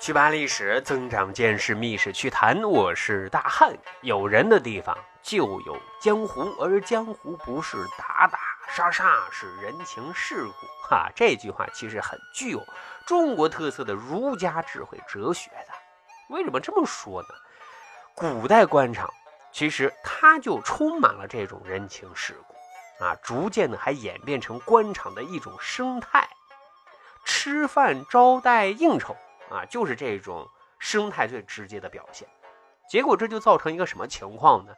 去扒历史，增长见识，密室趣谈。我是大汉。有人的地方就有江湖，而江湖不是打打杀杀，是人情世故。哈，这句话其实很具有中国特色的儒家智慧哲学的。为什么这么说呢？古代官场其实它就充满了这种人情世故啊，逐渐的还演变成官场的一种生态，吃饭招待应酬。啊，就是这种生态最直接的表现，结果这就造成一个什么情况呢？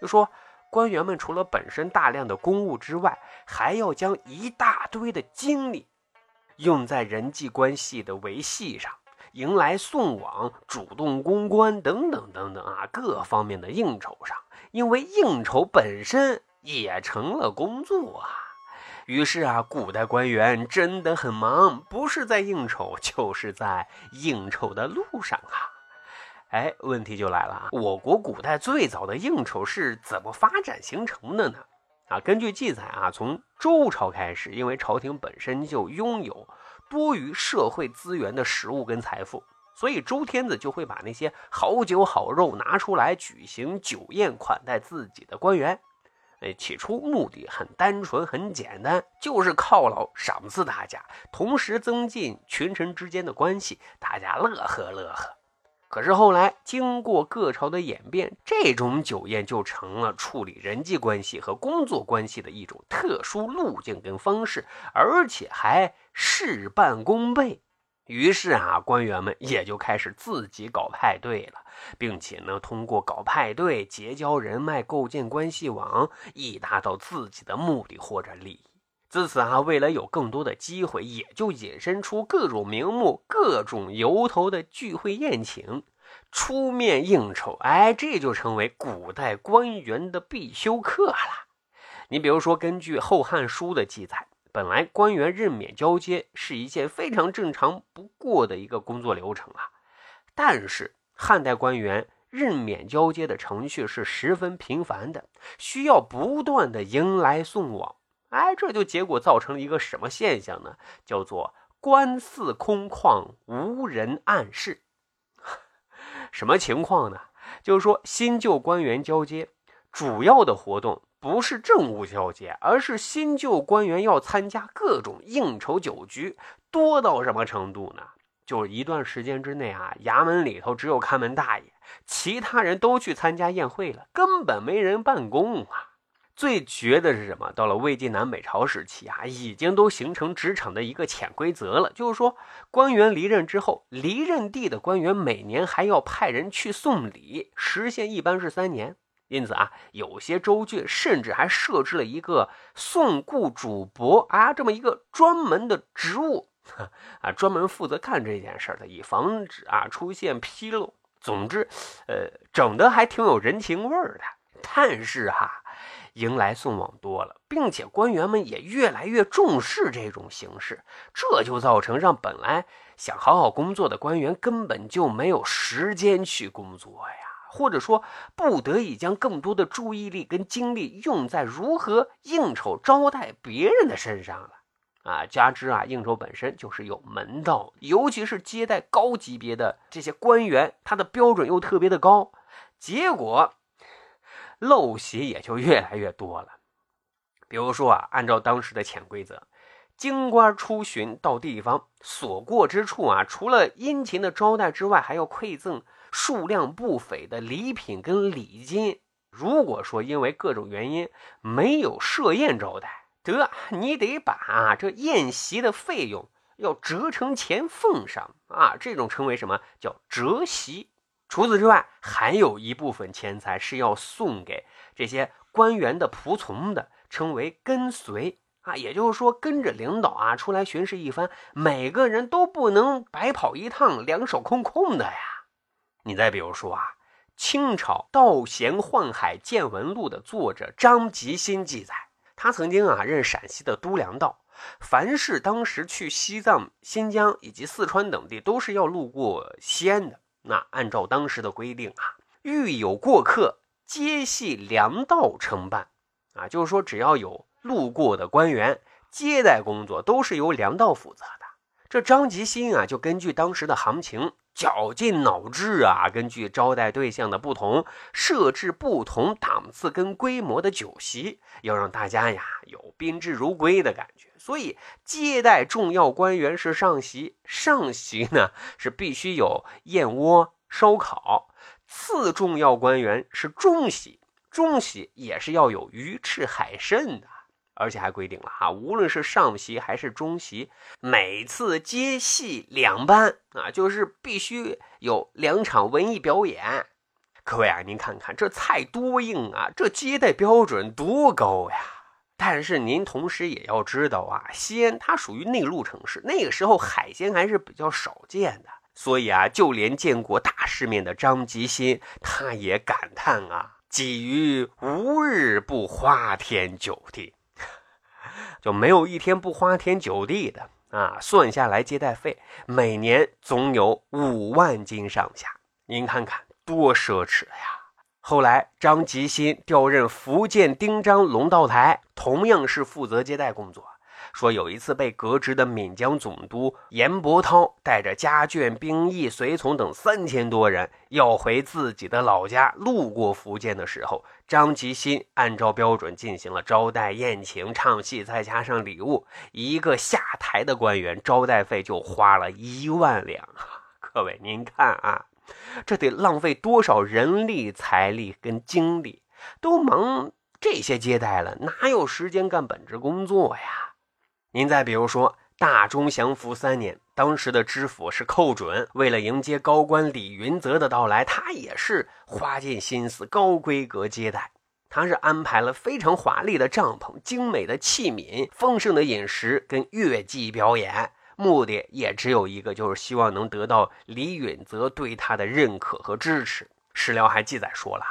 就说官员们除了本身大量的公务之外，还要将一大堆的精力用在人际关系的维系上，迎来送往、主动公关等等等等啊，各方面的应酬上，因为应酬本身也成了工作啊。于是啊，古代官员真的很忙，不是在应酬，就是在应酬的路上啊。哎，问题就来了，我国古代最早的应酬是怎么发展形成的呢？啊，根据记载啊，从周朝开始，因为朝廷本身就拥有多于社会资源的食物跟财富，所以周天子就会把那些好酒好肉拿出来举行酒宴款待自己的官员。哎，起初目的很单纯，很简单，就是犒劳、赏赐大家，同时增进群臣之间的关系，大家乐呵乐呵。可是后来经过各朝的演变，这种酒宴就成了处理人际关系和工作关系的一种特殊路径跟方式，而且还事半功倍。于是啊，官员们也就开始自己搞派对了，并且呢，通过搞派对结交人脉、构建关系网，以达到自己的目的或者利益。自此啊，为了有更多的机会，也就引申出各种名目、各种由头的聚会宴请、出面应酬。哎，这就成为古代官员的必修课了。你比如说，根据《后汉书》的记载。本来官员任免交接是一件非常正常不过的一个工作流程啊，但是汉代官员任免交接的程序是十分频繁的，需要不断的迎来送往。哎，这就结果造成了一个什么现象呢？叫做官司空旷，无人暗示。什么情况呢？就是说新旧官员交接主要的活动。不是政务交接，而是新旧官员要参加各种应酬酒局，多到什么程度呢？就是一段时间之内啊，衙门里头只有看门大爷，其他人都去参加宴会了，根本没人办公啊。最绝的是什么？到了魏晋南北朝时期啊，已经都形成职场的一个潜规则了，就是说，官员离任之后，离任地的官员每年还要派人去送礼，时限一般是三年。因此啊，有些州郡甚至还设置了一个送故主簿啊，这么一个专门的职务 啊，专门负责干这件事的，以防止啊出现纰漏。总之，呃，整的还挺有人情味的。但是哈，迎来送往多了，并且官员们也越来越重视这种形式，这就造成让本来想好好工作的官员根本就没有时间去工作呀。或者说，不得已将更多的注意力跟精力用在如何应酬招待别人的身上了啊！加之啊，应酬本身就是有门道，尤其是接待高级别的这些官员，他的标准又特别的高，结果陋习也就越来越多了。比如说啊，按照当时的潜规则，京官出巡到地方所过之处啊，除了殷勤的招待之外，还要馈赠。数量不菲的礼品跟礼金，如果说因为各种原因没有设宴招待，得你得把这宴席的费用要折成钱奉上啊，这种称为什么叫折席？除此之外，还有一部分钱财是要送给这些官员的仆从的，称为跟随啊，也就是说跟着领导啊出来巡视一番，每个人都不能白跑一趟，两手空空的呀。你再比如说啊，清朝《道贤宦海见闻录》的作者张吉新记载，他曾经啊任陕西的都粮道，凡是当时去西藏、新疆以及四川等地，都是要路过西安的。那按照当时的规定啊，遇有过客，皆系粮道承办啊，就是说只要有路过的官员，接待工作都是由粮道负责的。这张吉新啊，就根据当时的行情，绞尽脑汁啊，根据招待对象的不同，设置不同档次跟规模的酒席，要让大家呀有宾至如归的感觉。所以接待重要官员是上席，上席呢是必须有燕窝、烧烤；次重要官员是中席，中席也是要有鱼翅、海参的。而且还规定了哈，无论是上席还是中席，每次接戏两班啊，就是必须有两场文艺表演。各位啊，您看看这菜多硬啊，这接待标准多高呀！但是您同时也要知道啊，西安它属于内陆城市，那个时候海鲜还是比较少见的，所以啊，就连见过大世面的张吉新，他也感叹啊：“鲫鱼无日不花天酒地。”就没有一天不花天酒地的啊！算下来接待费每年总有五万斤上下，您看看多奢侈呀！后来张吉新调任福建丁章龙道台，同样是负责接待工作。说有一次被革职的闽江总督严伯涛带着家眷、兵役、随从等三千多人要回自己的老家，路过福建的时候，张吉新按照标准进行了招待、宴请、唱戏，再加上礼物，一个下台的官员招待费就花了一万两。各位，您看啊，这得浪费多少人力、财力跟精力，都忙这些接待了，哪有时间干本职工作呀？您再比如说，大中祥符三年，当时的知府是寇准，为了迎接高官李云泽的到来，他也是花尽心思，高规格接待。他是安排了非常华丽的帐篷、精美的器皿、丰盛的饮食跟乐伎表演，目的也只有一个，就是希望能得到李允泽对他的认可和支持。史料还记载说了。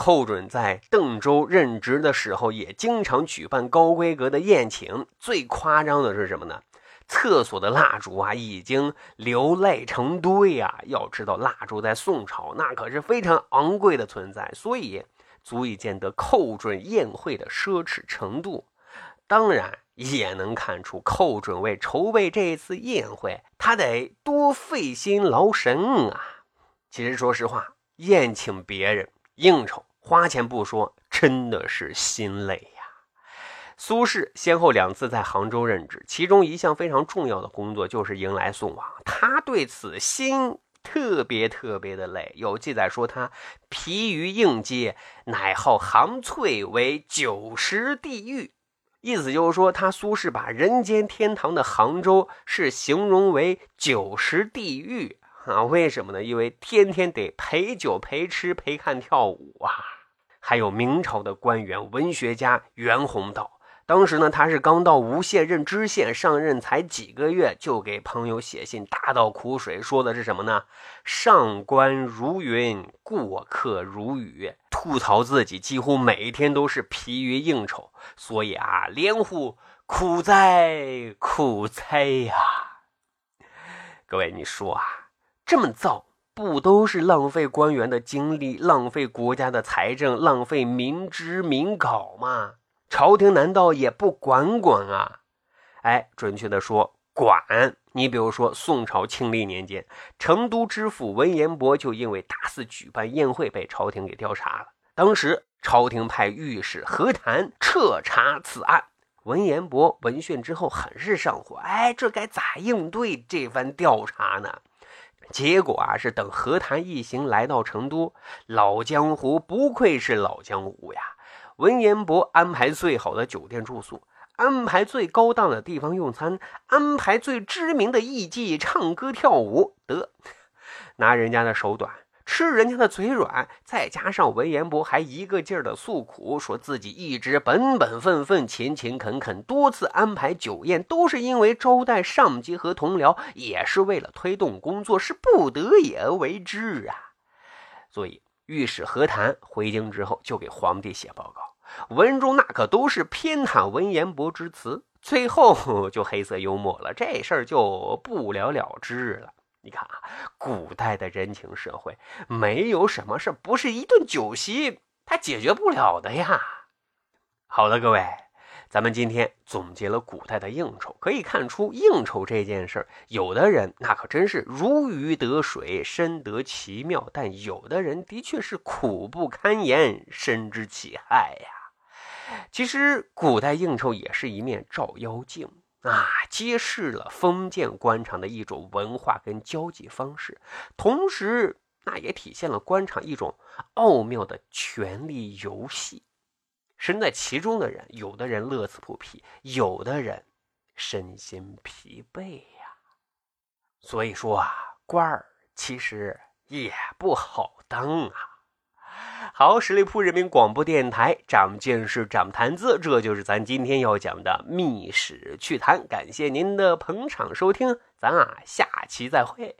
寇准在邓州任职的时候，也经常举办高规格的宴请。最夸张的是什么呢？厕所的蜡烛啊，已经流泪成堆啊！要知道，蜡烛在宋朝那可是非常昂贵的存在，所以足以见得寇准宴会的奢侈程度。当然，也能看出寇准为筹备这一次宴会，他得多费心劳神啊！其实，说实话，宴请别人应酬。花钱不说，真的是心累呀。苏轼先后两次在杭州任职，其中一项非常重要的工作就是迎来送往，他对此心特别特别的累。有记载说他疲于应接，乃号杭翠为九十地狱，意思就是说他苏轼把人间天堂的杭州是形容为九十地狱。啊，为什么呢？因为天天得陪酒、陪吃、陪看跳舞啊！还有明朝的官员、文学家袁宏道，当时呢，他是刚到吴县任知县，上任才几个月，就给朋友写信大倒苦水，说的是什么呢？上官如云，过客如雨，吐槽自己几乎每天都是疲于应酬，所以啊，连呼苦哉苦哉呀！各位，你说啊？这么造，不都是浪费官员的精力，浪费国家的财政，浪费民脂民膏吗？朝廷难道也不管管啊？哎，准确的说，管。你比如说，宋朝庆历年间，成都知府文彦博就因为大肆举办宴会被朝廷给调查了。当时朝廷派御史何谈彻查此案，文彦博闻讯之后很是上火。哎，这该咋应对这番调查呢？结果啊，是等和谈一行来到成都，老江湖不愧是老江湖呀。文彦博安排最好的酒店住宿，安排最高档的地方用餐，安排最知名的艺妓唱歌跳舞，得拿人家的手短。吃人家的嘴软，再加上文彦博还一个劲儿的诉苦，说自己一直本本分分、勤勤恳恳，多次安排酒宴都是因为招待上级和同僚，也是为了推动工作，是不得已而为之啊。所以御史何谈回京之后就给皇帝写报告，文中那可都是偏袒文彦博之词，最后 就黑色幽默了，这事儿就不了了之了。你看啊，古代的人情社会，没有什么事不是一顿酒席他解决不了的呀。好了，各位，咱们今天总结了古代的应酬，可以看出应酬这件事，有的人那可真是如鱼得水，深得其妙；但有的人的确是苦不堪言，深知其害呀。其实古代应酬也是一面照妖镜啊，揭示了封建官场的一种文化跟交际方式，同时那也体现了官场一种奥妙的权力游戏。身在其中的人，有的人乐此不疲，有的人身心疲惫呀。所以说啊，官儿其实也不好当啊。好，十里铺人民广播电台，长见识，长谈资，这就是咱今天要讲的《秘史趣谈》。感谢您的捧场收听，咱啊下期再会。